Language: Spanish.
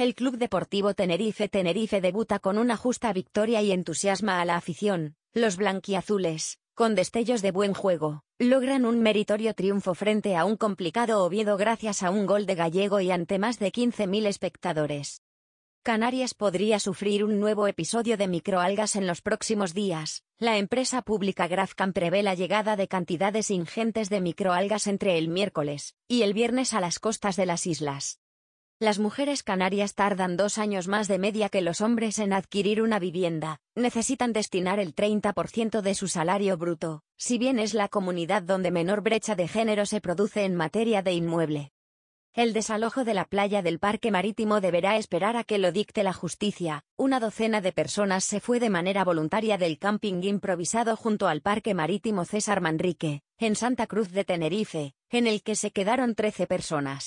El Club Deportivo Tenerife Tenerife debuta con una justa victoria y entusiasma a la afición. Los blanquiazules, con destellos de buen juego, logran un meritorio triunfo frente a un complicado Oviedo gracias a un gol de Gallego y ante más de 15.000 espectadores. Canarias podría sufrir un nuevo episodio de microalgas en los próximos días. La empresa pública Grafcam prevé la llegada de cantidades ingentes de microalgas entre el miércoles y el viernes a las costas de las islas. Las mujeres canarias tardan dos años más de media que los hombres en adquirir una vivienda, necesitan destinar el 30% de su salario bruto, si bien es la comunidad donde menor brecha de género se produce en materia de inmueble. El desalojo de la playa del Parque Marítimo deberá esperar a que lo dicte la justicia. Una docena de personas se fue de manera voluntaria del camping improvisado junto al Parque Marítimo César Manrique, en Santa Cruz de Tenerife, en el que se quedaron 13 personas.